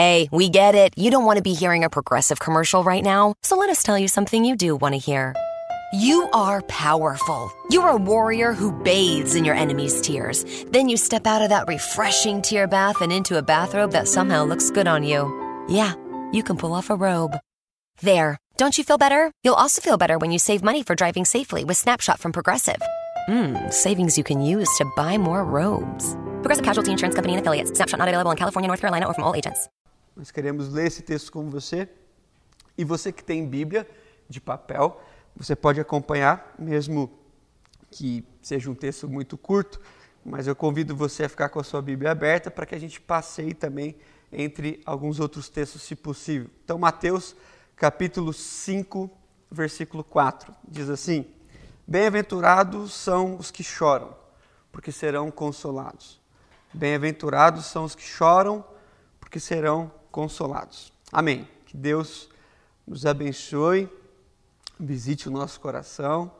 Hey, we get it. You don't want to be hearing a progressive commercial right now, so let us tell you something you do want to hear. You are powerful. You're a warrior who bathes in your enemy's tears. Then you step out of that refreshing tear bath and into a bathrobe that somehow looks good on you. Yeah, you can pull off a robe. There. Don't you feel better? You'll also feel better when you save money for driving safely with Snapshot from Progressive. Mmm, savings you can use to buy more robes. Progressive Casualty Insurance Company and affiliates. Snapshot not available in California, North Carolina, or from all agents. Nós queremos ler esse texto com você. E você que tem Bíblia de papel, você pode acompanhar, mesmo que seja um texto muito curto, mas eu convido você a ficar com a sua Bíblia aberta para que a gente passeie também entre alguns outros textos, se possível. Então, Mateus capítulo 5, versículo 4, diz assim: Bem-aventurados são os que choram, porque serão consolados. Bem-aventurados são os que choram, porque serão consolados. Amém. Que Deus nos abençoe, visite o nosso coração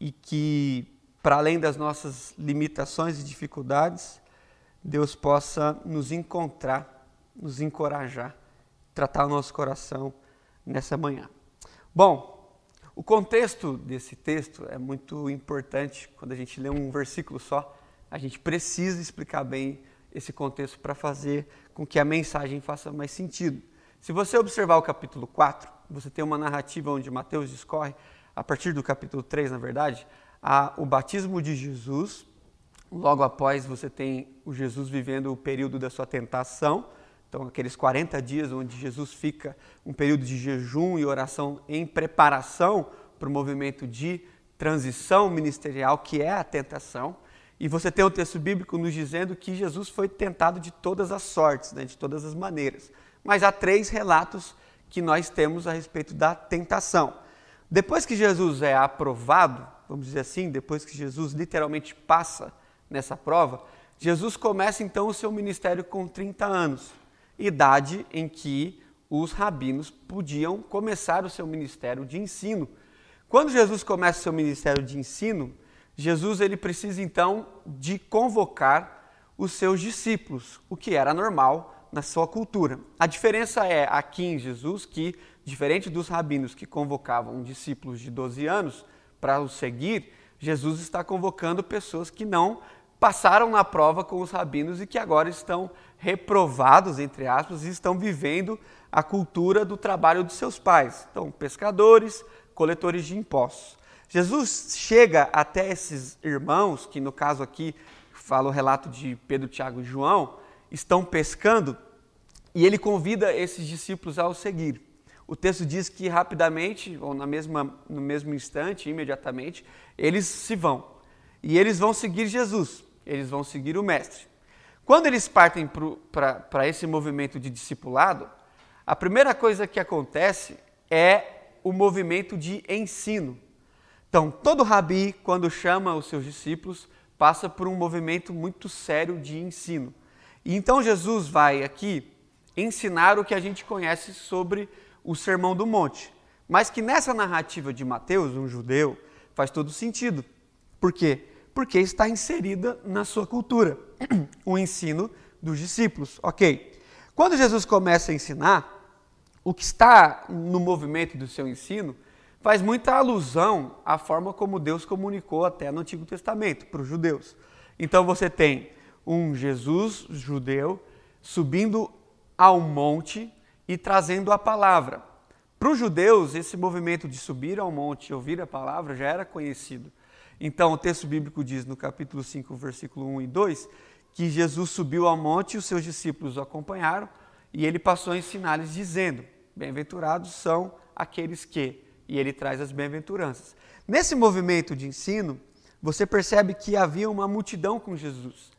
e que, para além das nossas limitações e dificuldades, Deus possa nos encontrar, nos encorajar, tratar o nosso coração nessa manhã. Bom, o contexto desse texto é muito importante. Quando a gente lê um versículo só, a gente precisa explicar bem esse contexto para fazer com que a mensagem faça mais sentido. Se você observar o capítulo 4, você tem uma narrativa onde Mateus discorre, a partir do capítulo 3, na verdade, a, o batismo de Jesus. Logo após, você tem o Jesus vivendo o período da sua tentação então, aqueles 40 dias onde Jesus fica um período de jejum e oração em preparação para o movimento de transição ministerial, que é a tentação. E você tem o texto bíblico nos dizendo que Jesus foi tentado de todas as sortes, né, de todas as maneiras. Mas há três relatos que nós temos a respeito da tentação. Depois que Jesus é aprovado, vamos dizer assim, depois que Jesus literalmente passa nessa prova, Jesus começa então o seu ministério com 30 anos idade em que os rabinos podiam começar o seu ministério de ensino. Quando Jesus começa o seu ministério de ensino, Jesus ele precisa então de convocar os seus discípulos, o que era normal na sua cultura. A diferença é aqui em Jesus que, diferente dos rabinos que convocavam discípulos de 12 anos para os seguir, Jesus está convocando pessoas que não passaram na prova com os rabinos e que agora estão reprovados, entre aspas, e estão vivendo a cultura do trabalho de seus pais. Então, pescadores, coletores de impostos. Jesus chega até esses irmãos, que no caso aqui fala o relato de Pedro, Tiago e João, estão pescando, e ele convida esses discípulos a o seguir. O texto diz que rapidamente, ou na mesma, no mesmo instante, imediatamente, eles se vão. E eles vão seguir Jesus, eles vão seguir o Mestre. Quando eles partem para esse movimento de discipulado, a primeira coisa que acontece é o movimento de ensino. Então, todo rabi, quando chama os seus discípulos, passa por um movimento muito sério de ensino. E então Jesus vai aqui ensinar o que a gente conhece sobre o Sermão do Monte, mas que nessa narrativa de Mateus, um judeu, faz todo sentido. Por quê? porque está inserida na sua cultura, o ensino dos discípulos. Ok. Quando Jesus começa a ensinar, o que está no movimento do seu ensino faz muita alusão à forma como Deus comunicou até no Antigo Testamento para os judeus. Então você tem um Jesus judeu subindo ao monte e trazendo a palavra. Para os judeus, esse movimento de subir ao monte e ouvir a palavra já era conhecido. Então, o texto bíblico diz no capítulo 5, versículo 1 e 2, que Jesus subiu ao monte e os seus discípulos o acompanharam, e ele passou a ensinar-lhes, dizendo: Bem-aventurados são aqueles que. E ele traz as bem-aventuranças. Nesse movimento de ensino, você percebe que havia uma multidão com Jesus.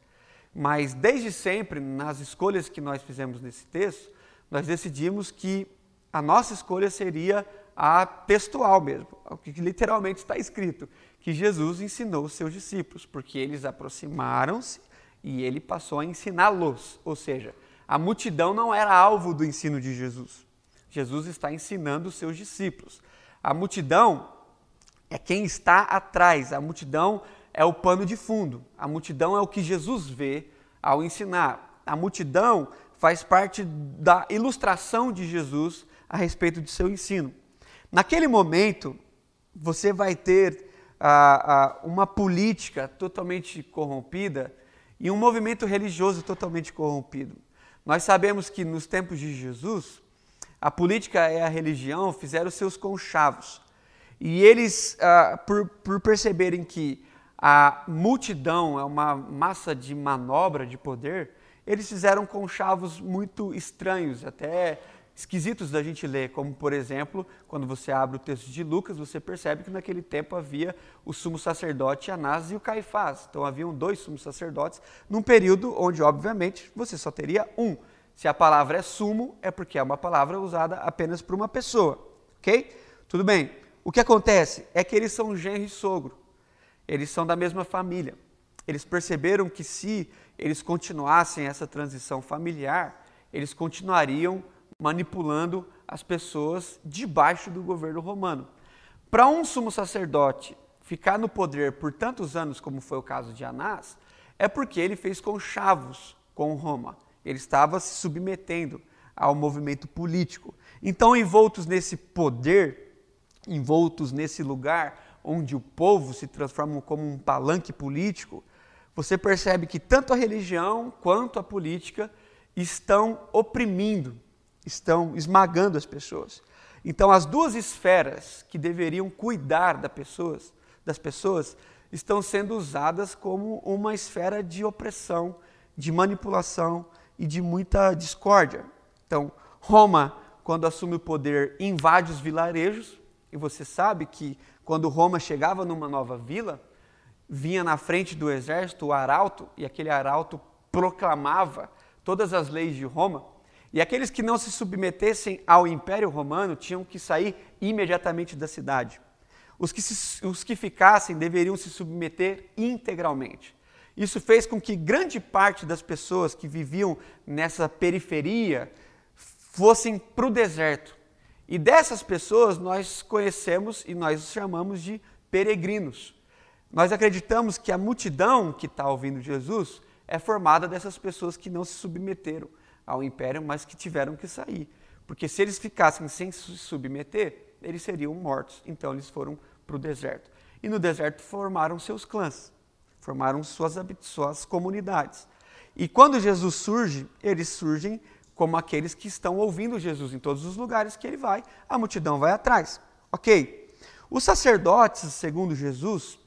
Mas desde sempre, nas escolhas que nós fizemos nesse texto, nós decidimos que a nossa escolha seria a textual mesmo, o que literalmente está escrito, que Jesus ensinou os seus discípulos, porque eles aproximaram-se e ele passou a ensiná-los. Ou seja, a multidão não era alvo do ensino de Jesus. Jesus está ensinando os seus discípulos. A multidão é quem está atrás, a multidão é o pano de fundo, a multidão é o que Jesus vê ao ensinar. A multidão faz parte da ilustração de Jesus a respeito de seu ensino. Naquele momento, você vai ter ah, ah, uma política totalmente corrompida e um movimento religioso totalmente corrompido. Nós sabemos que nos tempos de Jesus, a política e a religião fizeram seus conchavos. E eles, ah, por, por perceberem que a multidão é uma massa de manobra de poder, eles fizeram conchavos muito estranhos, até esquisitos da gente ler, como por exemplo, quando você abre o texto de Lucas, você percebe que naquele tempo havia o sumo sacerdote Anás e o Caifás. Então haviam dois sumos sacerdotes, num período onde, obviamente, você só teria um. Se a palavra é sumo, é porque é uma palavra usada apenas por uma pessoa, ok? Tudo bem. O que acontece é que eles são genro e sogro. Eles são da mesma família. Eles perceberam que se eles continuassem essa transição familiar, eles continuariam manipulando as pessoas debaixo do governo romano. Para um sumo sacerdote ficar no poder por tantos anos, como foi o caso de Anás, é porque ele fez conchavos com Roma. Ele estava se submetendo ao movimento político. Então, envoltos nesse poder, envoltos nesse lugar onde o povo se transforma como um palanque político, você percebe que tanto a religião quanto a política estão oprimindo estão esmagando as pessoas. Então, as duas esferas que deveriam cuidar das pessoas, das pessoas estão sendo usadas como uma esfera de opressão, de manipulação e de muita discórdia. Então, Roma, quando assume o poder, invade os vilarejos, e você sabe que quando Roma chegava numa nova vila, vinha na frente do exército o arauto, e aquele arauto proclamava todas as leis de Roma. E aqueles que não se submetessem ao Império Romano tinham que sair imediatamente da cidade. Os que, se, os que ficassem deveriam se submeter integralmente. Isso fez com que grande parte das pessoas que viviam nessa periferia fossem para o deserto. E dessas pessoas nós conhecemos e nós os chamamos de peregrinos. Nós acreditamos que a multidão que está ouvindo Jesus é formada dessas pessoas que não se submeteram ao império, mas que tiveram que sair. Porque se eles ficassem sem se submeter, eles seriam mortos. Então eles foram para o deserto. E no deserto formaram seus clãs, formaram suas, suas comunidades. E quando Jesus surge, eles surgem como aqueles que estão ouvindo Jesus em todos os lugares que ele vai, a multidão vai atrás. Ok? Os sacerdotes, segundo Jesus,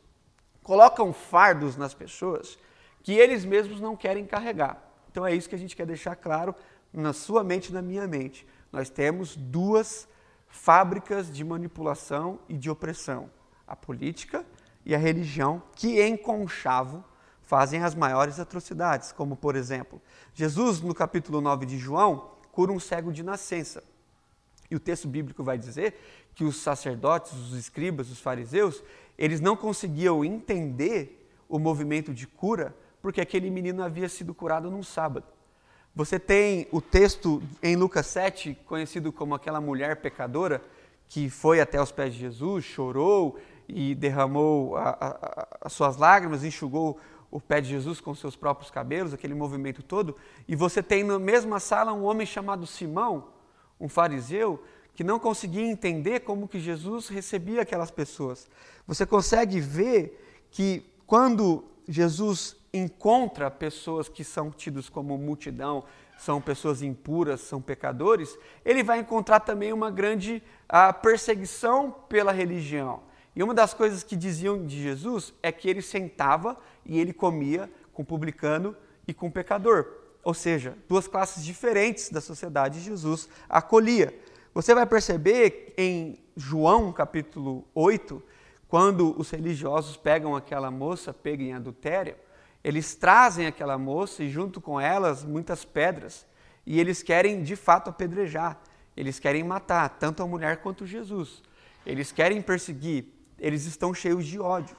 colocam fardos nas pessoas que eles mesmos não querem carregar. Então é isso que a gente quer deixar claro na sua mente e na minha mente. Nós temos duas fábricas de manipulação e de opressão: a política e a religião, que em conchavo fazem as maiores atrocidades, como por exemplo, Jesus no capítulo 9 de João cura um cego de nascença. E o texto bíblico vai dizer que os sacerdotes, os escribas, os fariseus, eles não conseguiam entender o movimento de cura porque aquele menino havia sido curado num sábado. Você tem o texto em Lucas 7, conhecido como aquela mulher pecadora que foi até os pés de Jesus, chorou e derramou a, a, as suas lágrimas, enxugou o pé de Jesus com seus próprios cabelos, aquele movimento todo. E você tem na mesma sala um homem chamado Simão, um fariseu, que não conseguia entender como que Jesus recebia aquelas pessoas. Você consegue ver que quando Jesus encontra pessoas que são tidos como multidão, são pessoas impuras, são pecadores, ele vai encontrar também uma grande a, perseguição pela religião. E uma das coisas que diziam de Jesus é que ele sentava e ele comia com publicano e com pecador. Ou seja, duas classes diferentes da sociedade Jesus acolhia. Você vai perceber em João capítulo 8, quando os religiosos pegam aquela moça pega em adultério, eles trazem aquela moça e junto com elas muitas pedras e eles querem de fato apedrejar. Eles querem matar tanto a mulher quanto Jesus. Eles querem perseguir. Eles estão cheios de ódio.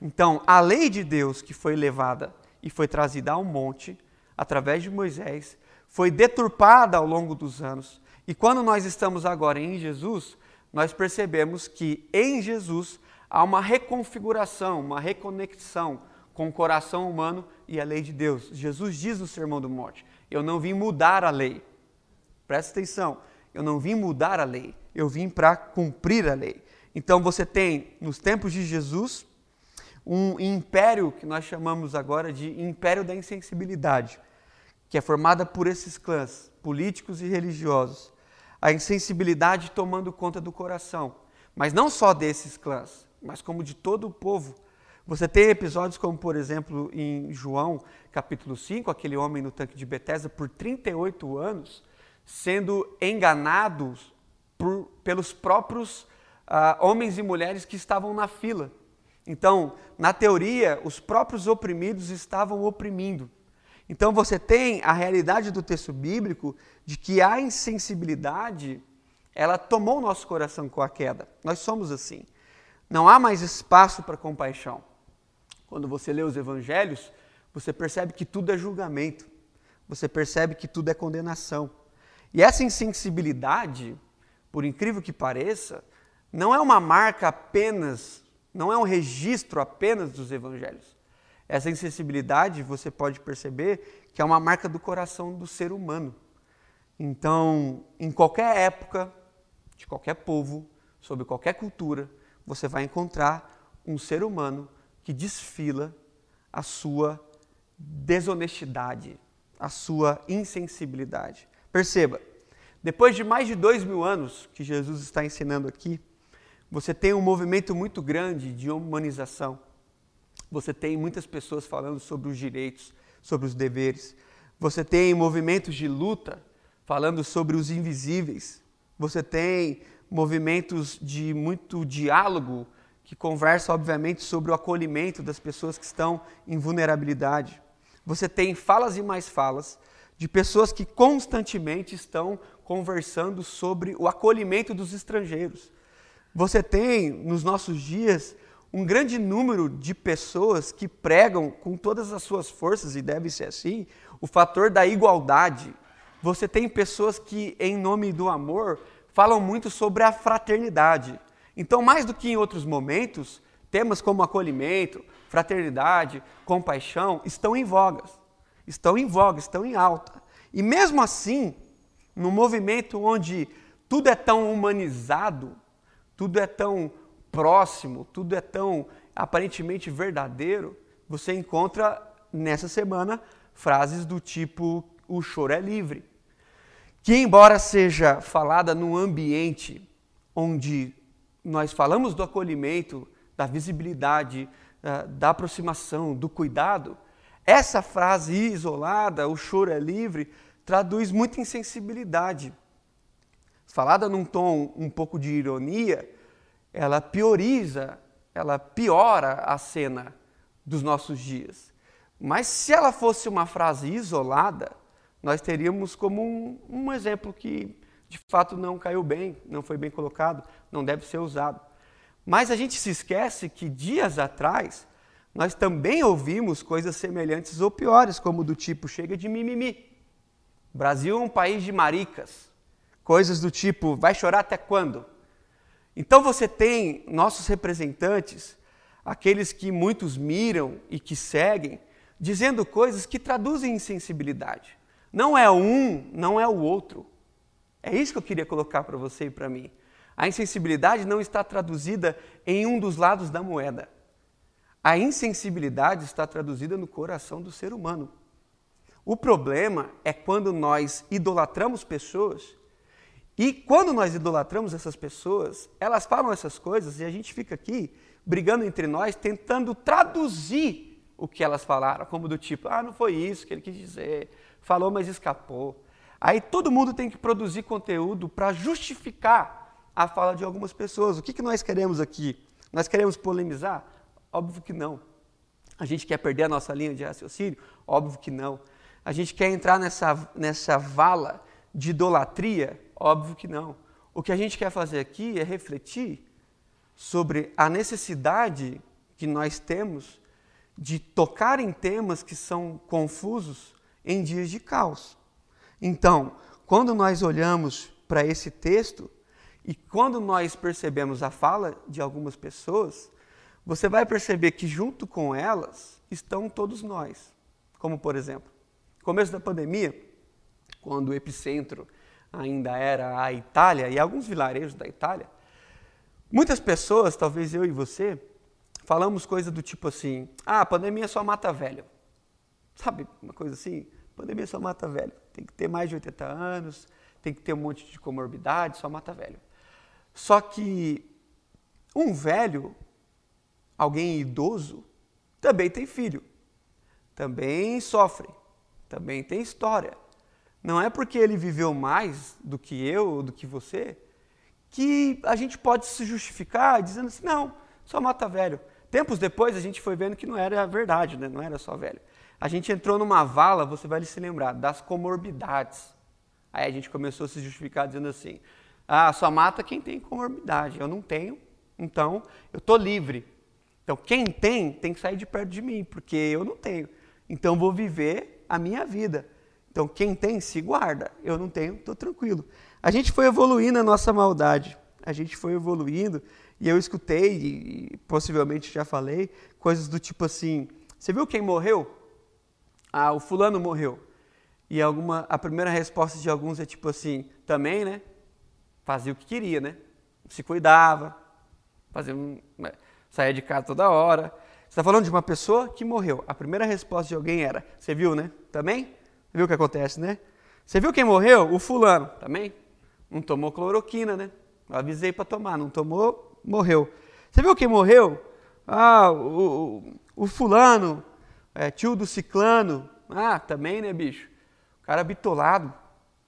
Então, a lei de Deus que foi levada e foi trazida ao monte através de Moisés foi deturpada ao longo dos anos. E quando nós estamos agora em Jesus, nós percebemos que em Jesus há uma reconfiguração, uma reconexão com o coração humano e a lei de Deus. Jesus diz no Sermão do Monte: Eu não vim mudar a lei. Presta atenção. Eu não vim mudar a lei. Eu vim para cumprir a lei. Então você tem, nos tempos de Jesus, um império que nós chamamos agora de império da insensibilidade, que é formada por esses clãs políticos e religiosos. A insensibilidade tomando conta do coração, mas não só desses clãs, mas como de todo o povo. Você tem episódios como, por exemplo, em João, capítulo 5, aquele homem no tanque de Betesda por 38 anos, sendo enganados por, pelos próprios uh, homens e mulheres que estavam na fila. Então, na teoria, os próprios oprimidos estavam oprimindo. Então, você tem a realidade do texto bíblico de que a insensibilidade, ela tomou o nosso coração com a queda. Nós somos assim. Não há mais espaço para compaixão. Quando você lê os evangelhos, você percebe que tudo é julgamento. Você percebe que tudo é condenação. E essa insensibilidade, por incrível que pareça, não é uma marca apenas não é um registro apenas dos evangelhos. Essa insensibilidade, você pode perceber que é uma marca do coração do ser humano. Então, em qualquer época, de qualquer povo, sobre qualquer cultura, você vai encontrar um ser humano que desfila a sua desonestidade, a sua insensibilidade. Perceba, depois de mais de dois mil anos que Jesus está ensinando aqui, você tem um movimento muito grande de humanização. Você tem muitas pessoas falando sobre os direitos, sobre os deveres. Você tem movimentos de luta falando sobre os invisíveis. Você tem movimentos de muito diálogo que conversa, obviamente, sobre o acolhimento das pessoas que estão em vulnerabilidade. Você tem falas e mais falas de pessoas que constantemente estão conversando sobre o acolhimento dos estrangeiros. Você tem nos nossos dias um grande número de pessoas que pregam com todas as suas forças, e deve ser assim, o fator da igualdade. Você tem pessoas que, em nome do amor, falam muito sobre a fraternidade. Então, mais do que em outros momentos, temas como acolhimento, fraternidade, compaixão estão em vogas, estão em voga, estão em alta. E mesmo assim, no movimento onde tudo é tão humanizado, tudo é tão próximo, tudo é tão aparentemente verdadeiro, você encontra nessa semana frases do tipo: o choro é livre. Que, embora seja falada num ambiente onde nós falamos do acolhimento, da visibilidade, eh, da aproximação, do cuidado, essa frase isolada, o choro é livre, traduz muita insensibilidade falada num tom um pouco de ironia, ela pioriza, ela piora a cena dos nossos dias. Mas se ela fosse uma frase isolada, nós teríamos como um, um exemplo que de fato não caiu bem, não foi bem colocado, não deve ser usado. Mas a gente se esquece que dias atrás nós também ouvimos coisas semelhantes ou piores, como do tipo chega de mimimi. Brasil é um país de maricas. Coisas do tipo, vai chorar até quando? Então você tem nossos representantes, aqueles que muitos miram e que seguem, dizendo coisas que traduzem insensibilidade. Não é um, não é o outro. É isso que eu queria colocar para você e para mim. A insensibilidade não está traduzida em um dos lados da moeda. A insensibilidade está traduzida no coração do ser humano. O problema é quando nós idolatramos pessoas e quando nós idolatramos essas pessoas, elas falam essas coisas e a gente fica aqui brigando entre nós, tentando traduzir o que elas falaram, como do tipo, ah, não foi isso que ele quis dizer, falou, mas escapou. Aí todo mundo tem que produzir conteúdo para justificar a fala de algumas pessoas. O que, que nós queremos aqui? Nós queremos polemizar? Óbvio que não. A gente quer perder a nossa linha de raciocínio? Óbvio que não. A gente quer entrar nessa, nessa vala de idolatria? Óbvio que não. O que a gente quer fazer aqui é refletir sobre a necessidade que nós temos de tocar em temas que são confusos em dias de caos. Então, quando nós olhamos para esse texto e quando nós percebemos a fala de algumas pessoas, você vai perceber que junto com elas estão todos nós. Como por exemplo, começo da pandemia, quando o epicentro ainda era a Itália e alguns vilarejos da Itália, muitas pessoas, talvez eu e você, falamos coisa do tipo assim: ah, a pandemia só mata velho. Sabe, uma coisa assim? Pandemia só mata velho. Tem que ter mais de 80 anos, tem que ter um monte de comorbidade, só mata velho. Só que um velho, alguém idoso, também tem filho, também sofre, também tem história. Não é porque ele viveu mais do que eu ou do que você que a gente pode se justificar dizendo assim, não, só mata velho. Tempos depois a gente foi vendo que não era verdade, né? não era só velho. A gente entrou numa vala, você vai se lembrar, das comorbidades. Aí a gente começou a se justificar dizendo assim, ah, só mata quem tem comorbidade, eu não tenho, então eu estou livre. Então quem tem, tem que sair de perto de mim, porque eu não tenho. Então vou viver a minha vida. Então, quem tem, se guarda. Eu não tenho, estou tranquilo. A gente foi evoluindo a nossa maldade. A gente foi evoluindo. E eu escutei, e possivelmente já falei, coisas do tipo assim: você viu quem morreu? Ah, o fulano morreu. E alguma, a primeira resposta de alguns é tipo assim: também, né? Fazia o que queria, né? Se cuidava, fazia um, né, de casa toda hora. Você está falando de uma pessoa que morreu. A primeira resposta de alguém era: você viu, né? Também? Viu o que acontece, né? Você viu quem morreu? O fulano. Também? Não tomou cloroquina, né? Eu avisei para tomar, não tomou, morreu. Você viu quem morreu? Ah, o, o, o fulano, é, tio do ciclano. Ah, também, né, bicho? O cara bitolado,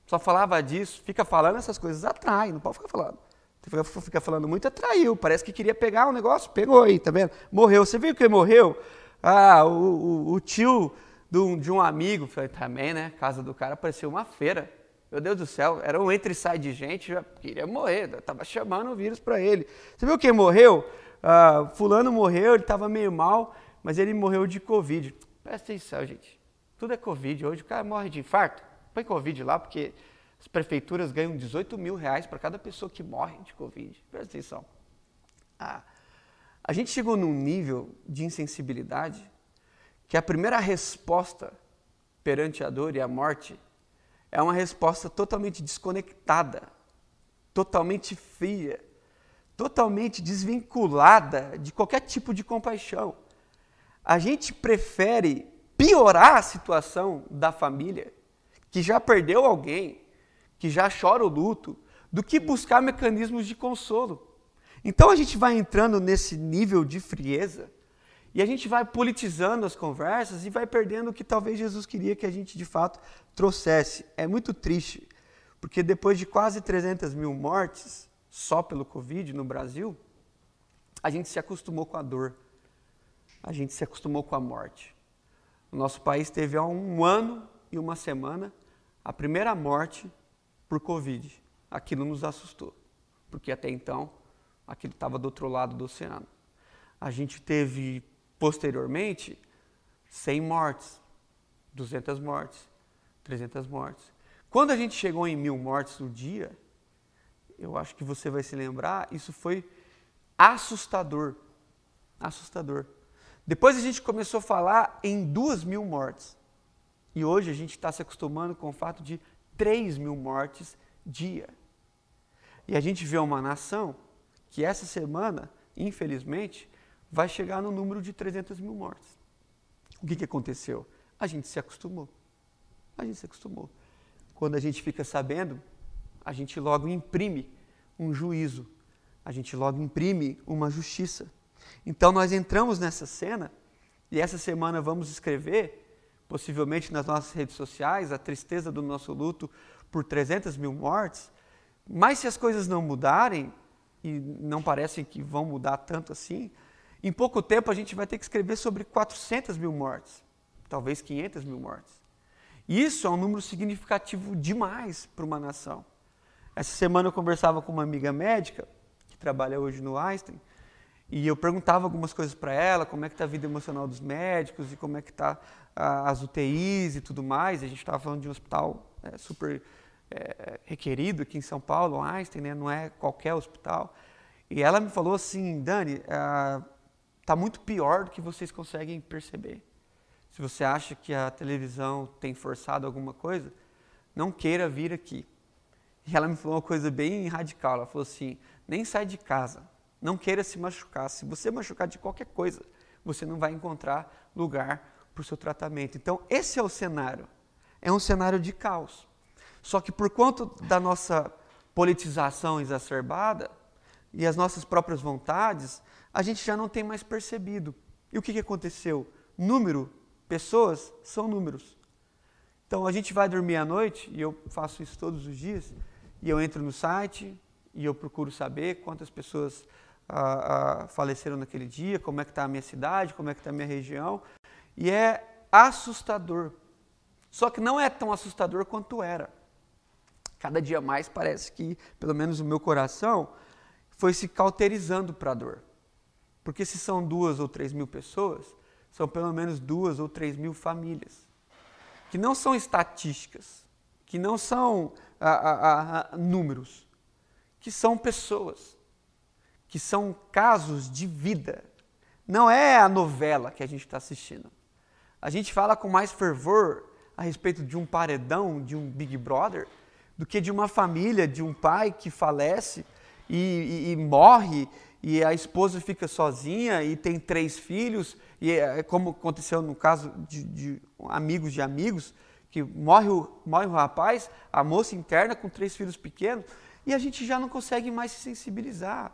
só falava disso, fica falando essas coisas, atrai, não pode ficar falando. Fica, fica falando muito, atraiu, parece que queria pegar um negócio, pegou aí, tá vendo? Morreu. Você viu quem morreu? Ah, o, o, o tio de um, amigo, falei, também, né? Casa do cara parecia uma feira. Meu Deus do céu, era um entre e sai de gente, já queria morrer, estava chamando o vírus para ele. Você viu quem morreu? Ah, fulano morreu, ele estava meio mal, mas ele morreu de Covid. Presta atenção, gente. Tudo é Covid. Hoje o cara morre de infarto. Põe Covid lá, porque as prefeituras ganham 18 mil reais para cada pessoa que morre de Covid. Presta atenção. Ah, a gente chegou num nível de insensibilidade que a primeira resposta perante a dor e a morte é uma resposta totalmente desconectada, totalmente fria, totalmente desvinculada de qualquer tipo de compaixão. A gente prefere piorar a situação da família, que já perdeu alguém, que já chora o luto, do que buscar mecanismos de consolo. Então a gente vai entrando nesse nível de frieza e a gente vai politizando as conversas e vai perdendo o que talvez Jesus queria que a gente de fato trouxesse. É muito triste, porque depois de quase 300 mil mortes só pelo Covid no Brasil, a gente se acostumou com a dor, a gente se acostumou com a morte. O nosso país teve há um ano e uma semana a primeira morte por Covid. Aquilo nos assustou, porque até então aquilo estava do outro lado do oceano. A gente teve Posteriormente, 100 mortes, 200 mortes, 300 mortes. Quando a gente chegou em mil mortes no dia, eu acho que você vai se lembrar, isso foi assustador. Assustador. Depois a gente começou a falar em duas mil mortes. E hoje a gente está se acostumando com o fato de 3 mil mortes dia. E a gente vê uma nação que essa semana, infelizmente, vai chegar no número de 300 mil mortes. O que, que aconteceu? A gente se acostumou. A gente se acostumou. Quando a gente fica sabendo, a gente logo imprime um juízo, a gente logo imprime uma justiça. Então nós entramos nessa cena e essa semana vamos escrever, possivelmente nas nossas redes sociais, a tristeza do nosso luto por 300 mil mortes. Mas se as coisas não mudarem, e não parecem que vão mudar tanto assim, em pouco tempo a gente vai ter que escrever sobre 400 mil mortes, talvez 500 mil mortes. Isso é um número significativo demais para uma nação. Essa semana eu conversava com uma amiga médica, que trabalha hoje no Einstein, e eu perguntava algumas coisas para ela, como é que está a vida emocional dos médicos e como é que está as UTIs e tudo mais. A gente estava falando de um hospital é, super é, requerido aqui em São Paulo, Einstein, né? não é qualquer hospital. E ela me falou assim, Dani, ah, está muito pior do que vocês conseguem perceber. Se você acha que a televisão tem forçado alguma coisa, não queira vir aqui. E ela me falou uma coisa bem radical. Ela falou assim: nem sai de casa, não queira se machucar. Se você machucar de qualquer coisa, você não vai encontrar lugar para o seu tratamento. Então, esse é o cenário. É um cenário de caos. Só que por conta da nossa politização exacerbada e as nossas próprias vontades, a gente já não tem mais percebido. E o que, que aconteceu? Número, pessoas são números. Então a gente vai dormir à noite, e eu faço isso todos os dias, e eu entro no site e eu procuro saber quantas pessoas ah, ah, faleceram naquele dia, como é que está a minha cidade, como é que está a minha região, e é assustador. Só que não é tão assustador quanto era. Cada dia mais parece que, pelo menos o meu coração, foi se cauterizando para a dor. Porque se são duas ou três mil pessoas, são pelo menos duas ou três mil famílias. Que não são estatísticas, que não são a, a, a, números, que são pessoas, que são casos de vida. Não é a novela que a gente está assistindo. A gente fala com mais fervor a respeito de um paredão, de um Big Brother, do que de uma família, de um pai que falece e, e, e morre e a esposa fica sozinha e tem três filhos, e é, é como aconteceu no caso de, de amigos de amigos, que morre o, morre o rapaz, a moça interna com três filhos pequenos, e a gente já não consegue mais se sensibilizar.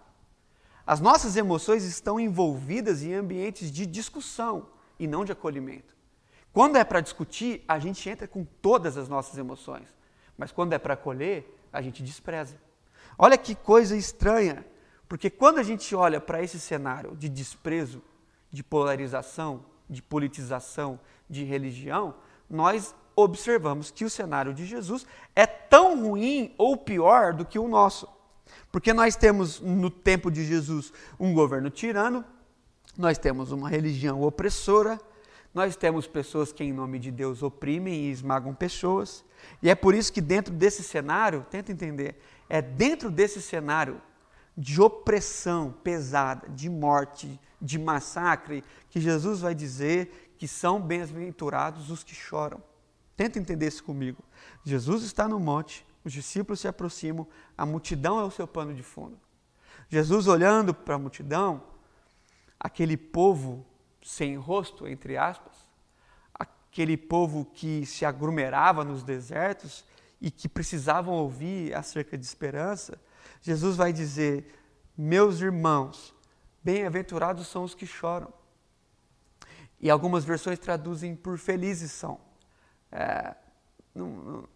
As nossas emoções estão envolvidas em ambientes de discussão e não de acolhimento. Quando é para discutir, a gente entra com todas as nossas emoções. Mas quando é para acolher, a gente despreza. Olha que coisa estranha, porque quando a gente olha para esse cenário de desprezo, de polarização, de politização, de religião, nós observamos que o cenário de Jesus é tão ruim ou pior do que o nosso. Porque nós temos no tempo de Jesus um governo tirano, nós temos uma religião opressora, nós temos pessoas que, em nome de Deus, oprimem e esmagam pessoas. E é por isso que, dentro desse cenário, tenta entender, é dentro desse cenário de opressão pesada, de morte, de massacre, que Jesus vai dizer que são bem-aventurados os que choram. Tenta entender isso comigo. Jesus está no monte, os discípulos se aproximam, a multidão é o seu pano de fundo. Jesus olhando para a multidão, aquele povo sem rosto, entre aspas, aquele povo que se aglomerava nos desertos e que precisavam ouvir acerca de esperança, Jesus vai dizer: Meus irmãos, bem-aventurados são os que choram. E algumas versões traduzem por felizes são. É, não, não,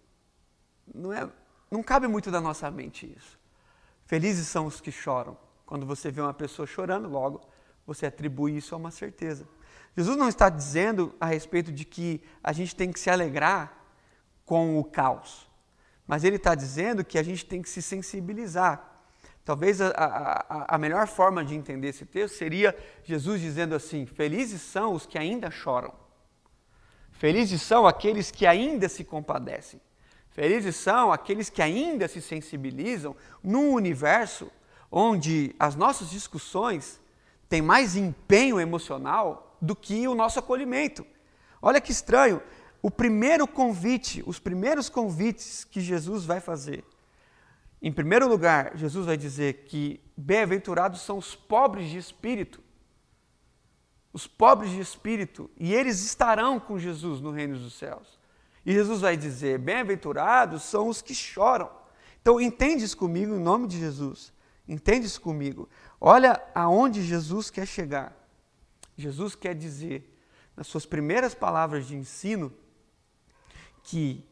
não, é, não cabe muito da nossa mente isso. Felizes são os que choram. Quando você vê uma pessoa chorando, logo você atribui isso a uma certeza. Jesus não está dizendo a respeito de que a gente tem que se alegrar com o caos, mas ele está dizendo que a gente tem que se sensibilizar. Talvez a, a, a, melhor forma de entender esse texto seria Jesus dizendo assim: Felizes são os que ainda choram, felizes são aqueles que ainda se compadecem, felizes são aqueles que ainda se sensibilizam num universo onde as nossas discussões tem mais empenho emocional do que o nosso acolhimento. Olha que estranho. O primeiro convite, os primeiros convites que Jesus vai fazer. Em primeiro lugar, Jesus vai dizer que bem-aventurados são os pobres de espírito. Os pobres de espírito, e eles estarão com Jesus no reino dos céus. E Jesus vai dizer: bem-aventurados são os que choram. Então, entende isso comigo em nome de Jesus. Entende isso comigo. Olha aonde Jesus quer chegar. Jesus quer dizer, nas suas primeiras palavras de ensino, que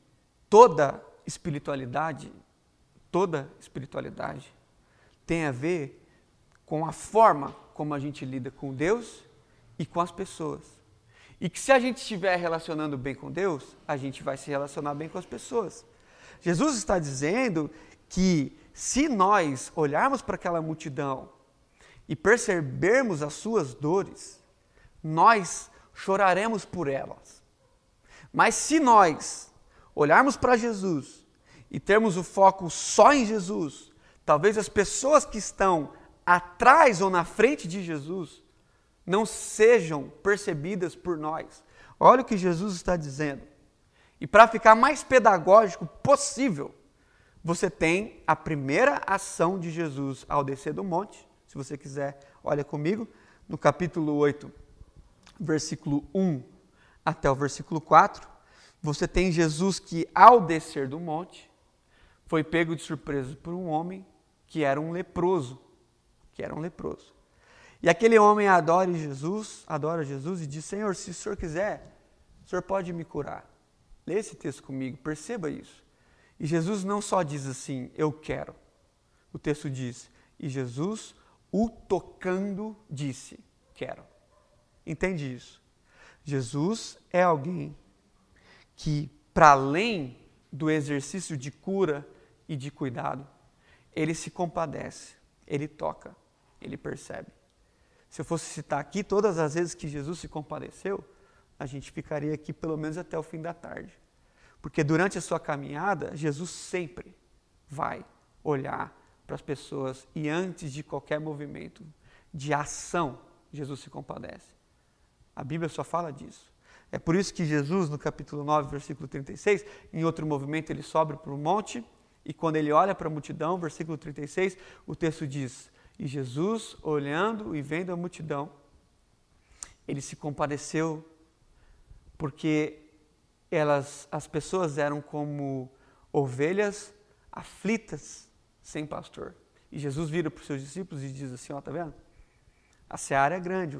toda espiritualidade, toda espiritualidade tem a ver com a forma como a gente lida com Deus e com as pessoas. E que se a gente estiver relacionando bem com Deus, a gente vai se relacionar bem com as pessoas. Jesus está dizendo que se nós olharmos para aquela multidão e percebermos as suas dores, nós choraremos por elas. Mas se nós olharmos para Jesus e termos o foco só em Jesus, talvez as pessoas que estão atrás ou na frente de Jesus não sejam percebidas por nós. Olha o que Jesus está dizendo. E para ficar mais pedagógico possível, você tem a primeira ação de Jesus ao descer do monte. Se você quiser, olha comigo, no capítulo 8, versículo 1 até o versículo 4. Você tem Jesus que, ao descer do monte, foi pego de surpresa por um homem que era um leproso. Que era um leproso. E aquele homem adora Jesus, adora Jesus e diz: Senhor, se o senhor quiser, o senhor pode me curar. Lê esse texto comigo, perceba isso. E Jesus não só diz assim, eu quero. O texto diz, e Jesus, o tocando, disse, quero. Entende isso? Jesus é alguém que, para além do exercício de cura e de cuidado, ele se compadece, ele toca, ele percebe. Se eu fosse citar aqui todas as vezes que Jesus se compadeceu, a gente ficaria aqui pelo menos até o fim da tarde. Porque durante a sua caminhada, Jesus sempre vai olhar para as pessoas e antes de qualquer movimento de ação, Jesus se compadece. A Bíblia só fala disso. É por isso que Jesus, no capítulo 9, versículo 36, em outro movimento, ele sobe para o monte e quando ele olha para a multidão, versículo 36, o texto diz: E Jesus, olhando e vendo a multidão, ele se compadeceu porque elas, as pessoas eram como ovelhas aflitas sem pastor. E Jesus vira para os seus discípulos e diz assim: Ó, tá vendo? A seara é grande,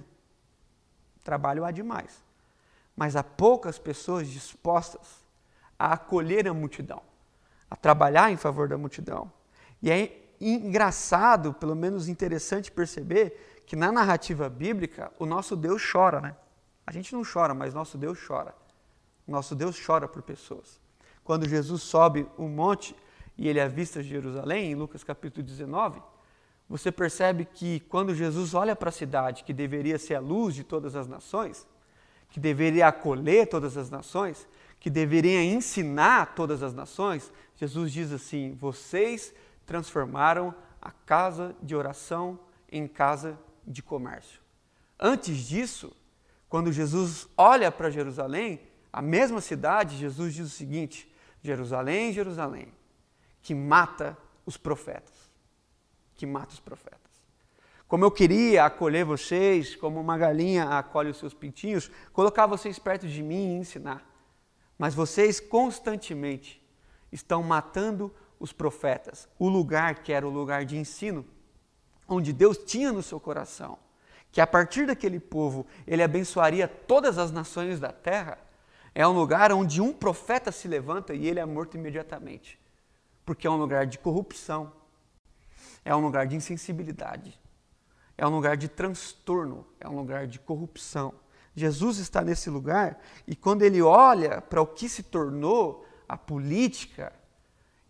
trabalho há demais. Mas há poucas pessoas dispostas a acolher a multidão, a trabalhar em favor da multidão. E é engraçado, pelo menos interessante perceber que na narrativa bíblica o nosso Deus chora, né? A gente não chora, mas nosso Deus chora. Nosso Deus chora por pessoas. Quando Jesus sobe um monte e ele avista Jerusalém, em Lucas capítulo 19, você percebe que quando Jesus olha para a cidade, que deveria ser a luz de todas as nações, que deveria acolher todas as nações, que deveria ensinar todas as nações, Jesus diz assim: Vocês transformaram a casa de oração em casa de comércio. Antes disso, quando Jesus olha para Jerusalém, a mesma cidade, Jesus diz o seguinte: Jerusalém, Jerusalém, que mata os profetas. Que mata os profetas. Como eu queria acolher vocês, como uma galinha acolhe os seus pintinhos, colocar vocês perto de mim e ensinar. Mas vocês constantemente estão matando os profetas, o lugar que era o lugar de ensino, onde Deus tinha no seu coração que a partir daquele povo ele abençoaria todas as nações da terra, é um lugar onde um profeta se levanta e ele é morto imediatamente. Porque é um lugar de corrupção, é um lugar de insensibilidade, é um lugar de transtorno, é um lugar de corrupção. Jesus está nesse lugar e quando ele olha para o que se tornou a política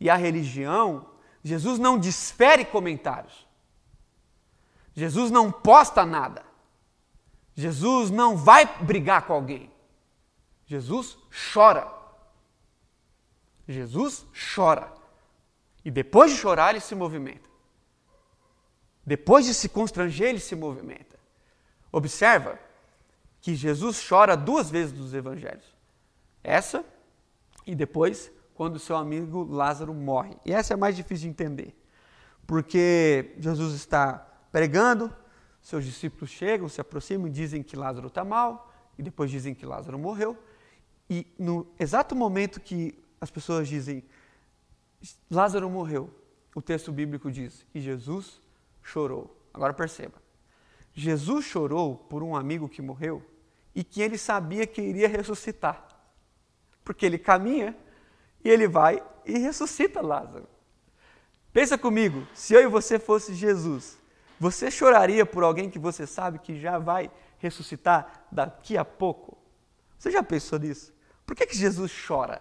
e a religião, Jesus não desfere comentários. Jesus não posta nada. Jesus não vai brigar com alguém. Jesus chora. Jesus chora. E depois de chorar, ele se movimenta. Depois de se constranger, ele se movimenta. Observa que Jesus chora duas vezes nos evangelhos. Essa e depois quando seu amigo Lázaro morre. E essa é mais difícil de entender. Porque Jesus está pregando, seus discípulos chegam, se aproximam e dizem que Lázaro está mal, e depois dizem que Lázaro morreu. E no exato momento que as pessoas dizem Lázaro morreu, o texto bíblico diz: e Jesus chorou. Agora perceba. Jesus chorou por um amigo que morreu e que ele sabia que iria ressuscitar. Porque ele caminha e ele vai e ressuscita Lázaro. Pensa comigo, se eu e você fosse Jesus, você choraria por alguém que você sabe que já vai ressuscitar daqui a pouco? Você já pensou nisso? Por que, que Jesus chora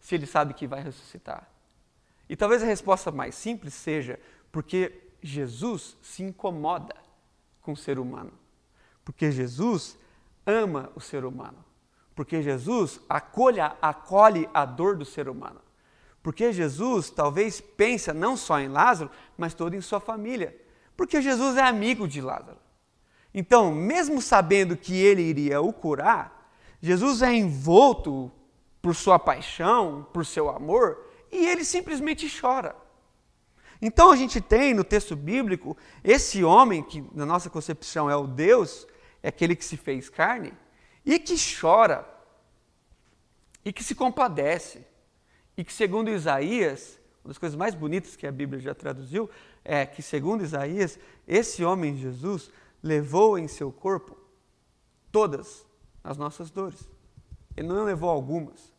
se ele sabe que vai ressuscitar? E talvez a resposta mais simples seja porque Jesus se incomoda com o ser humano. Porque Jesus ama o ser humano. Porque Jesus acolhe, acolhe a dor do ser humano. Porque Jesus talvez pensa não só em Lázaro, mas toda em sua família. Porque Jesus é amigo de Lázaro. Então, mesmo sabendo que ele iria o curar, Jesus é envolto por sua paixão, por seu amor, e ele simplesmente chora. Então a gente tem no texto bíblico esse homem, que na nossa concepção é o Deus, é aquele que se fez carne, e que chora, e que se compadece, e que, segundo Isaías, uma das coisas mais bonitas que a Bíblia já traduziu, é que, segundo Isaías, esse homem Jesus levou em seu corpo todas as nossas dores. Ele não levou algumas,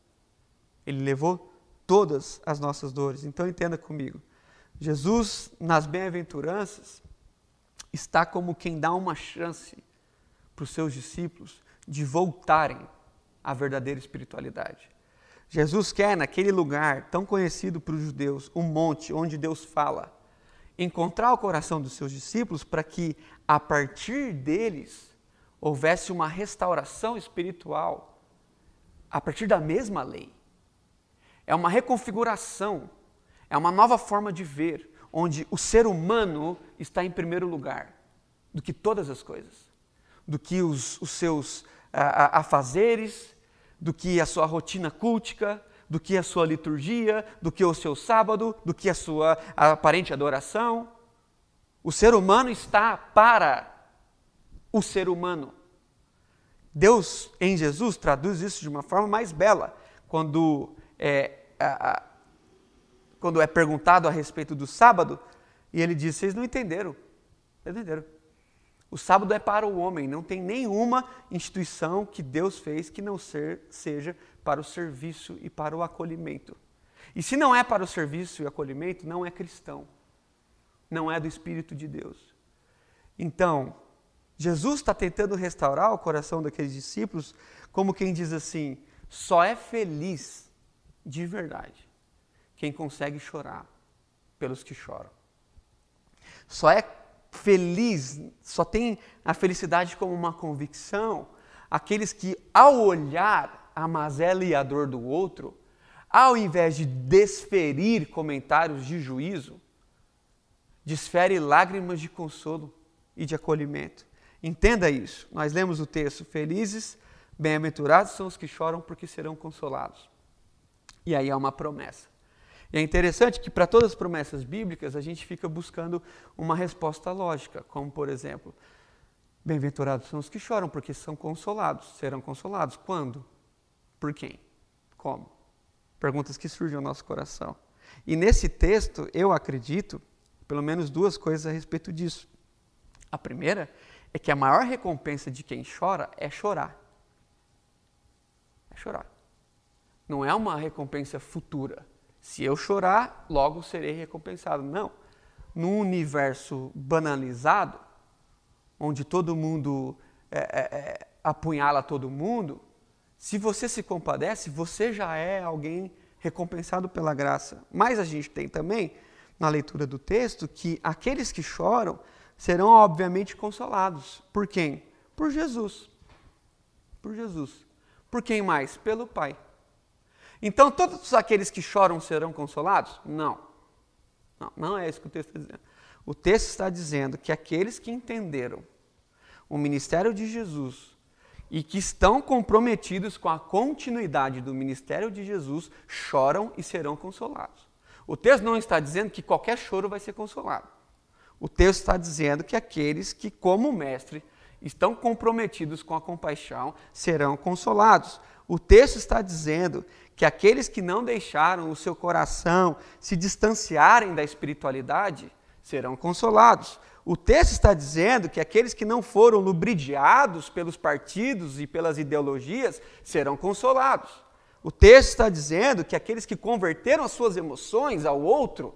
ele levou todas as nossas dores. Então entenda comigo. Jesus, nas bem-aventuranças, está como quem dá uma chance para os seus discípulos de voltarem à verdadeira espiritualidade. Jesus quer, naquele lugar tão conhecido para os judeus, um monte onde Deus fala, encontrar o coração dos seus discípulos para que, a partir deles, houvesse uma restauração espiritual a partir da mesma lei. É uma reconfiguração, é uma nova forma de ver, onde o ser humano está em primeiro lugar do que todas as coisas, do que os, os seus afazeres, do que a sua rotina cultica, do que a sua liturgia, do que o seu sábado, do que a sua aparente adoração. O ser humano está para o ser humano. Deus, em Jesus, traduz isso de uma forma mais bela, quando é, a, a, quando é perguntado a respeito do sábado, e ele diz: Vocês não entenderam. Não entenderam. O sábado é para o homem, não tem nenhuma instituição que Deus fez que não ser, seja para o serviço e para o acolhimento. E se não é para o serviço e acolhimento, não é cristão. Não é do Espírito de Deus. Então, Jesus está tentando restaurar o coração daqueles discípulos, como quem diz assim: só é feliz de verdade quem consegue chorar pelos que choram. Só é feliz, só tem a felicidade como uma convicção aqueles que, ao olhar a mazela e a dor do outro, ao invés de desferir comentários de juízo, desfere lágrimas de consolo e de acolhimento. Entenda isso. Nós lemos o texto: Felizes, bem-aventurados são os que choram, porque serão consolados. E aí há uma promessa. E é interessante que para todas as promessas bíblicas a gente fica buscando uma resposta lógica, como por exemplo, bem-aventurados são os que choram porque são consolados, serão consolados. Quando? Por quem? Como? Perguntas que surgem ao nosso coração. E nesse texto eu acredito, pelo menos duas coisas a respeito disso. A primeira é que a maior recompensa de quem chora é chorar. É chorar. Não é uma recompensa futura se eu chorar, logo serei recompensado. Não. Num universo banalizado, onde todo mundo é, é, é, apunhala todo mundo, se você se compadece, você já é alguém recompensado pela graça. Mas a gente tem também, na leitura do texto, que aqueles que choram serão obviamente consolados. Por quem? Por Jesus. Por Jesus. Por quem mais? Pelo Pai. Então todos aqueles que choram serão consolados? Não. Não, não é isso que o texto está dizendo. O texto está dizendo que aqueles que entenderam o ministério de Jesus e que estão comprometidos com a continuidade do ministério de Jesus choram e serão consolados. O texto não está dizendo que qualquer choro vai ser consolado. O texto está dizendo que aqueles que, como mestre, estão comprometidos com a compaixão serão consolados. O texto está dizendo que aqueles que não deixaram o seu coração se distanciarem da espiritualidade serão consolados. O texto está dizendo que aqueles que não foram lubridiados pelos partidos e pelas ideologias serão consolados. O texto está dizendo que aqueles que converteram as suas emoções ao outro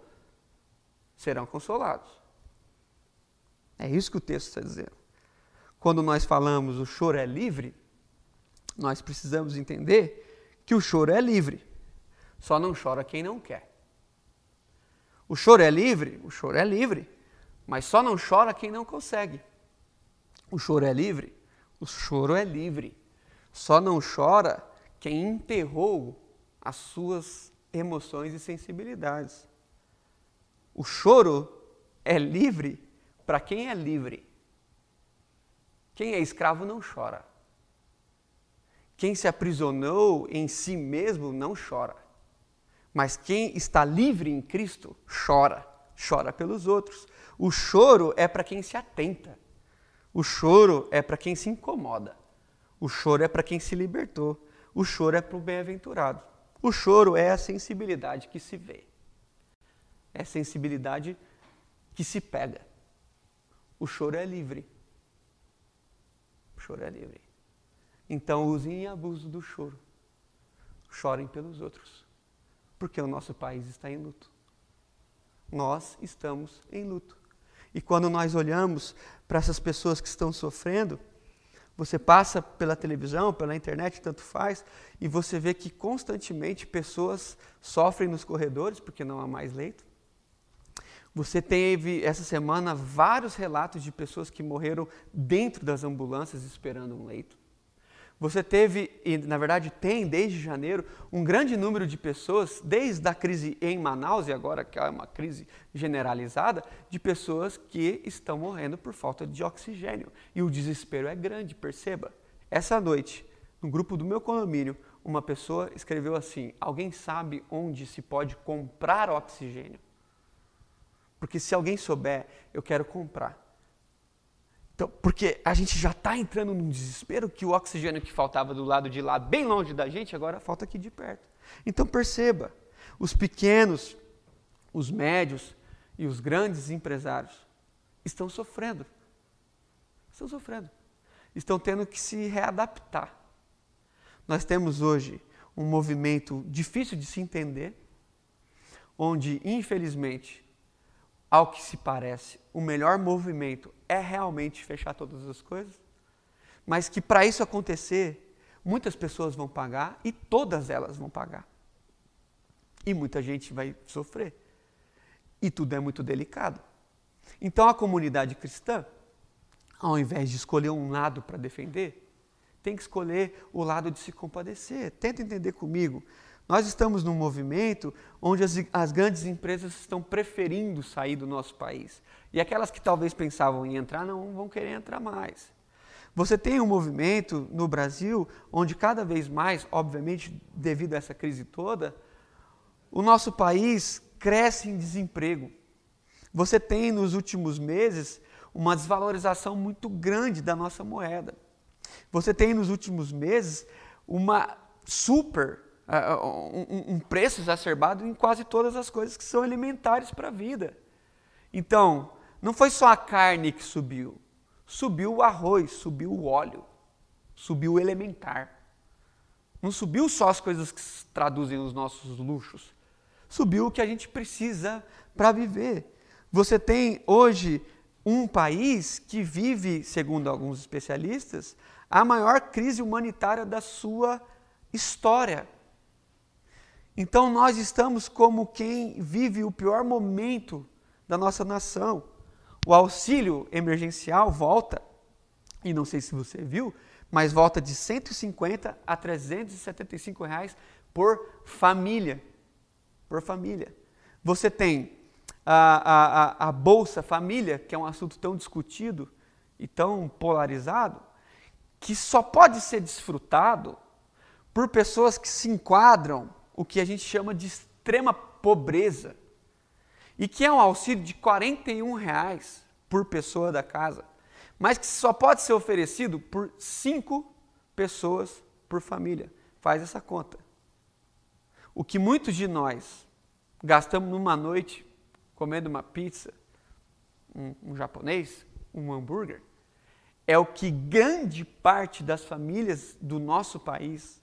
serão consolados. É isso que o texto está dizendo. Quando nós falamos o choro é livre, nós precisamos entender que o choro é livre. Só não chora quem não quer. O choro é livre? O choro é livre. Mas só não chora quem não consegue. O choro é livre? O choro é livre. Só não chora quem enterrou as suas emoções e sensibilidades. O choro é livre para quem é livre. Quem é escravo não chora. Quem se aprisionou em si mesmo não chora. Mas quem está livre em Cristo chora, chora pelos outros. O choro é para quem se atenta. O choro é para quem se incomoda. O choro é para quem se libertou. O choro é para o bem-aventurado. O choro é a sensibilidade que se vê. É a sensibilidade que se pega. O choro é livre. O choro é livre. Então usem abuso do choro. Chorem pelos outros. Porque o nosso país está em luto. Nós estamos em luto. E quando nós olhamos para essas pessoas que estão sofrendo, você passa pela televisão, pela internet, tanto faz, e você vê que constantemente pessoas sofrem nos corredores porque não há mais leito. Você teve essa semana vários relatos de pessoas que morreram dentro das ambulâncias esperando um leito. Você teve, e na verdade tem desde janeiro, um grande número de pessoas, desde a crise em Manaus, e agora que é uma crise generalizada, de pessoas que estão morrendo por falta de oxigênio. E o desespero é grande, perceba. Essa noite, no grupo do meu condomínio, uma pessoa escreveu assim: Alguém sabe onde se pode comprar oxigênio? Porque se alguém souber, eu quero comprar. Então, porque a gente já está entrando num desespero que o oxigênio que faltava do lado de lá, bem longe da gente, agora falta aqui de perto. Então perceba, os pequenos, os médios e os grandes empresários estão sofrendo. Estão sofrendo. Estão tendo que se readaptar. Nós temos hoje um movimento difícil de se entender, onde, infelizmente, ao que se parece, o melhor movimento é realmente fechar todas as coisas, mas que para isso acontecer, muitas pessoas vão pagar e todas elas vão pagar. E muita gente vai sofrer. E tudo é muito delicado. Então a comunidade cristã, ao invés de escolher um lado para defender, tem que escolher o lado de se compadecer. Tenta entender comigo. Nós estamos num movimento onde as, as, grandes empresas estão preferindo sair do nosso país. E aquelas que talvez pensavam em entrar não vão querer entrar mais. Você tem um movimento no Brasil onde cada vez mais, obviamente devido a essa crise toda, o nosso país cresce em desemprego. Você tem nos últimos meses uma desvalorização muito grande da nossa moeda. Você tem nos últimos meses uma super um, preço exacerbado em quase todas as coisas que são elementares para a vida. Então, não foi só a carne que subiu, subiu o arroz, subiu o óleo, subiu o elementar. Não subiu só as coisas que traduzem os nossos luxos, subiu o que a gente precisa para viver. Você tem hoje um país que vive, segundo alguns especialistas, a maior crise humanitária da sua história. Então nós estamos como quem vive o pior momento da nossa nação. O auxílio emergencial volta, e não sei se você viu, mas volta de 150 a 375 reais por família. Por família. Você tem a, a, a Bolsa Família, que é um assunto tão discutido e tão polarizado, que só pode ser desfrutado por pessoas que se enquadram o que a gente chama de extrema pobreza, e que é um auxílio de R$ reais por pessoa da casa, mas que só pode ser oferecido por cinco pessoas por família. Faz essa conta. O que muitos de nós gastamos numa noite comendo uma pizza, um, um japonês, um hambúrguer, é o que grande parte das famílias do nosso país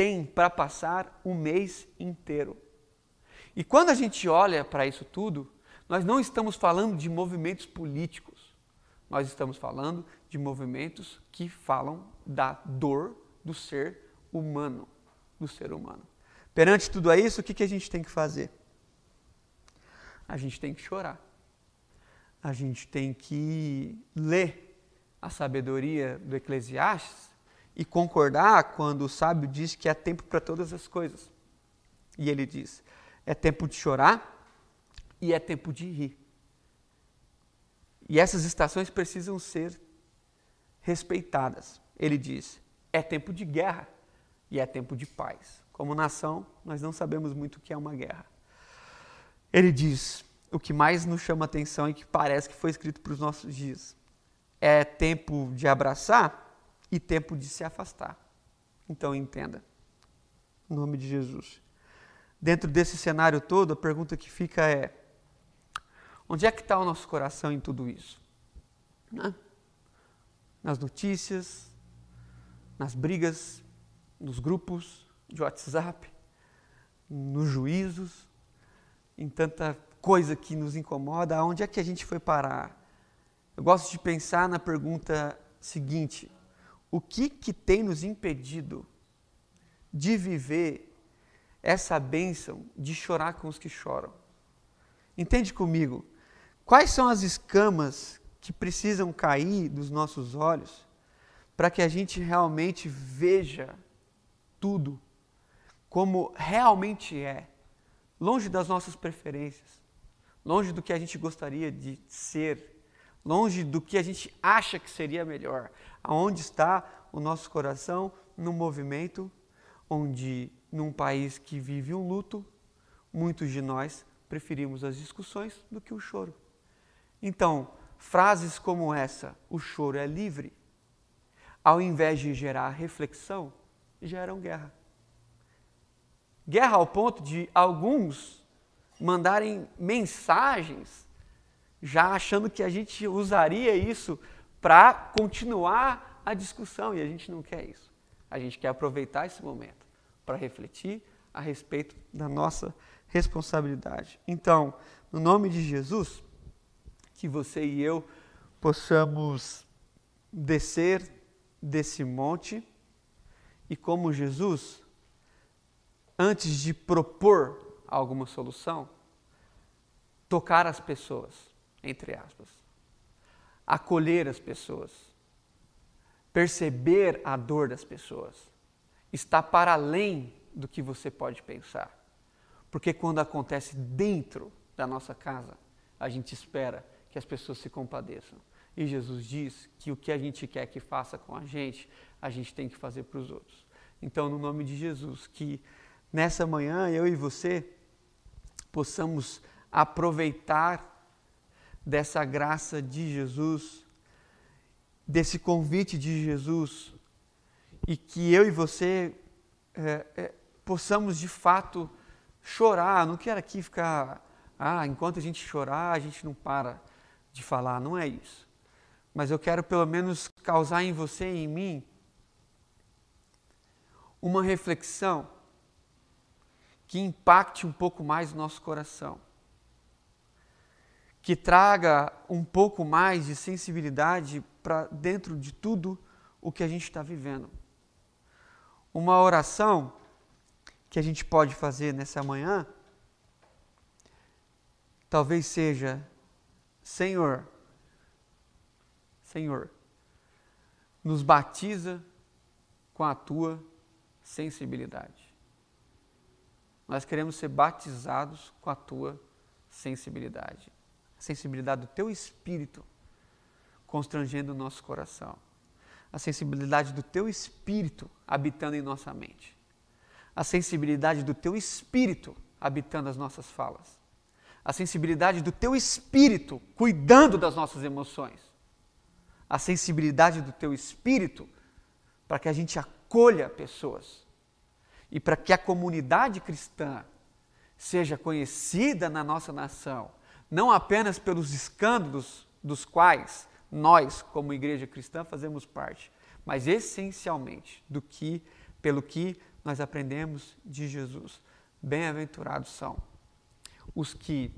tem para passar o mês inteiro. E quando a gente olha para isso tudo, nós não estamos falando de movimentos políticos, nós estamos falando de movimentos que falam da dor do ser humano, do ser humano. Perante tudo isso, o que, que a gente tem que fazer? A gente tem que chorar. A gente tem que ler a sabedoria do Eclesiastes e concordar quando o sábio diz que é tempo para todas as coisas. E ele diz: é tempo de chorar e é tempo de rir. E essas estações precisam ser respeitadas. Ele diz: é tempo de guerra e é tempo de paz. Como nação, nós não sabemos muito o que é uma guerra. Ele diz: o que mais nos chama atenção e que parece que foi escrito para os nossos dias é tempo de abraçar e tempo de se afastar. Então entenda, em nome de Jesus. Dentro desse cenário todo, a pergunta que fica é: onde é que está o nosso coração em tudo isso? Né? Nas notícias, nas brigas, nos grupos de WhatsApp, nos juízos, em tanta coisa que nos incomoda, aonde é que a gente foi parar? Eu gosto de pensar na pergunta seguinte: o que que tem nos impedido de viver essa bênção de chorar com os que choram? Entende comigo? Quais são as escamas que precisam cair dos nossos olhos para que a gente realmente veja tudo como realmente é, longe das nossas preferências, longe do que a gente gostaria de ser, longe do que a gente acha que seria melhor. Aonde está o nosso coração num movimento onde, num país que vive um luto, muitos de nós preferimos as discussões do que o choro. Então, frases como essa, o choro é livre, ao invés de gerar reflexão, geram guerra. Guerra ao ponto de alguns mandarem mensagens já achando que a gente usaria isso para continuar a discussão e a gente não quer isso. A gente quer aproveitar esse momento para refletir a respeito da nossa responsabilidade. Então, no nome de Jesus, que você e eu possamos descer desse monte e, como Jesus, antes de propor alguma solução, tocar as pessoas, entre aspas, acolher as pessoas, perceber a dor das pessoas, está para além do que você pode pensar. Porque quando acontece dentro da nossa casa, a gente espera que as pessoas se compadeçam. E Jesus diz que o que a gente quer que faça com a gente, a gente tem que fazer para os outros. Então, no nome de Jesus, que nessa manhã eu e você possamos aproveitar dessa graça de Jesus, desse convite de Jesus, e que eu e você é, é, possamos de fato chorar. Não quero aqui ficar, ah, enquanto a gente chorar, a gente não para de falar, não é isso. Mas eu quero pelo menos causar em você e em mim uma reflexão que impacte um pouco mais o nosso coração, que traga um pouco mais de sensibilidade para dentro de tudo o que a gente está vivendo. Uma oração que a gente pode fazer nessa manhã, talvez seja: Senhor, Senhor, nos batiza com a tua sensibilidade. Nós queremos ser batizados com a tua sensibilidade. A sensibilidade do teu espírito constrangendo o nosso coração. A sensibilidade do teu espírito habitando em nossa mente. A sensibilidade do teu espírito habitando as nossas falas. A sensibilidade do teu espírito cuidando das nossas emoções. A sensibilidade do teu espírito para que a gente acolha pessoas e para que a comunidade cristã seja conhecida na nossa nação, não apenas pelos escândalos dos quais nós, como igreja cristã, fazemos parte, mas essencialmente do que pelo que nós aprendemos de Jesus. Bem-aventurados são os que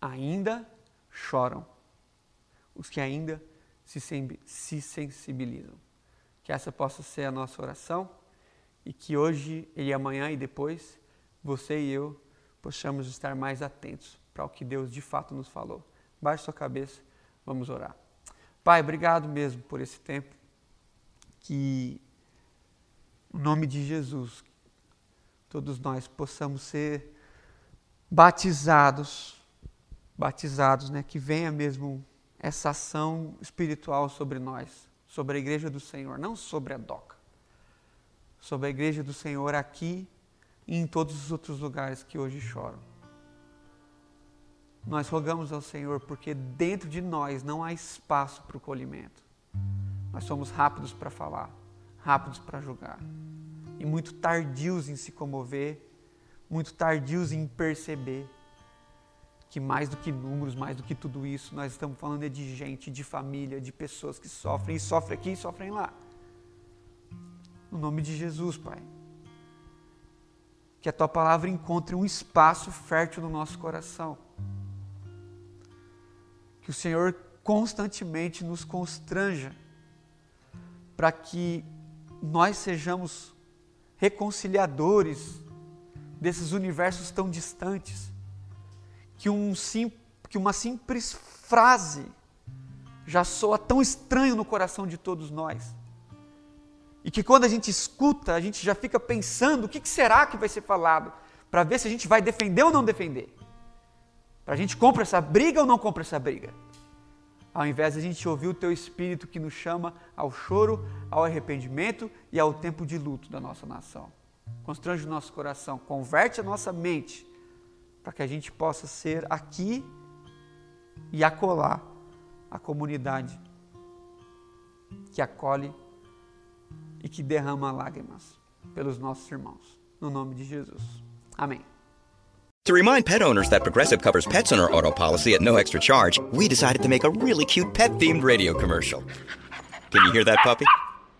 ainda choram, os que ainda se, se sensibilizam. Que essa possa ser a nossa oração e que hoje e amanhã e depois você e eu possamos estar mais atentos para o que Deus de fato nos falou. Baixe sua cabeça, vamos orar. Pai, obrigado mesmo por esse tempo. Que, em nome de Jesus, todos nós possamos ser batizados, batizados, né? Que venha mesmo essa ação espiritual sobre nós, sobre a igreja do Senhor, não sobre a DOCA sobre a igreja do Senhor aqui e em todos os outros lugares que hoje choram. Nós rogamos ao Senhor porque dentro de nós não há espaço para o colhimento. Nós somos rápidos para falar, rápidos para julgar e muito tardios em se comover, muito tardios em perceber que mais do que números, mais do que tudo isso, nós estamos falando é de gente, de família, de pessoas que sofrem e sofrem aqui e sofrem lá. No nome de Jesus, Pai. Que a tua palavra encontre um espaço fértil no nosso coração. Que o Senhor constantemente nos constranja para que nós sejamos reconciliadores desses universos tão distantes. Que, um sim, que uma simples frase já soa tão estranho no coração de todos nós. E que quando a gente escuta, a gente já fica pensando o que, será que vai ser falado, para ver se a gente vai defender ou não defender. Para a gente compra essa briga ou não compra essa briga. Ao invés de a gente ouvir o teu espírito que nos chama ao choro, ao arrependimento e ao tempo de luto da nossa nação. Constrange o nosso coração, converte a nossa mente, para que a gente possa ser aqui e acolar a comunidade que acolhe e que derrama lágrimas pelos nossos irmãos. No nome de Jesus. Amém. To remind pet owners that Progressive covers pets on our auto policy at no extra charge, we decided to make a really cute pet themed radio commercial. Can you hear that puppy?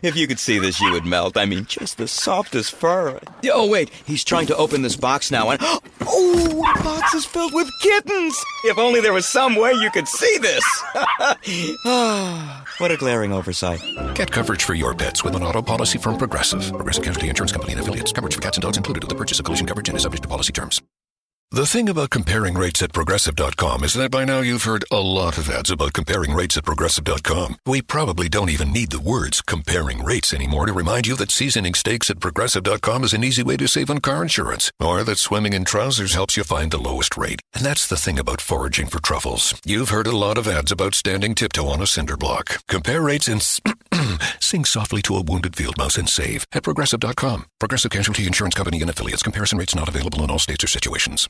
If you could see this, you would melt. I mean, just the softest fur. Oh, wait, he's trying to open this box now, and oh, the box is filled with kittens! If only there was some way you could see this! Ah, what a glaring oversight. Get coverage for your pets with an auto policy from Progressive. Progressive Casualty Insurance Company and affiliates. Coverage for cats and dogs included with the purchase of collision coverage and is subject to policy terms. The thing about comparing rates at progressive.com is that by now you've heard a lot of ads about comparing rates at progressive.com. We probably don't even need the words comparing rates anymore to remind you that seasoning steaks at progressive.com is an easy way to save on car insurance, or that swimming in trousers helps you find the lowest rate. And that's the thing about foraging for truffles. You've heard a lot of ads about standing tiptoe on a cinder block. Compare rates and sing softly to a wounded field mouse and save at progressive.com. Progressive Casualty Insurance Company and affiliates. Comparison rates not available in all states or situations.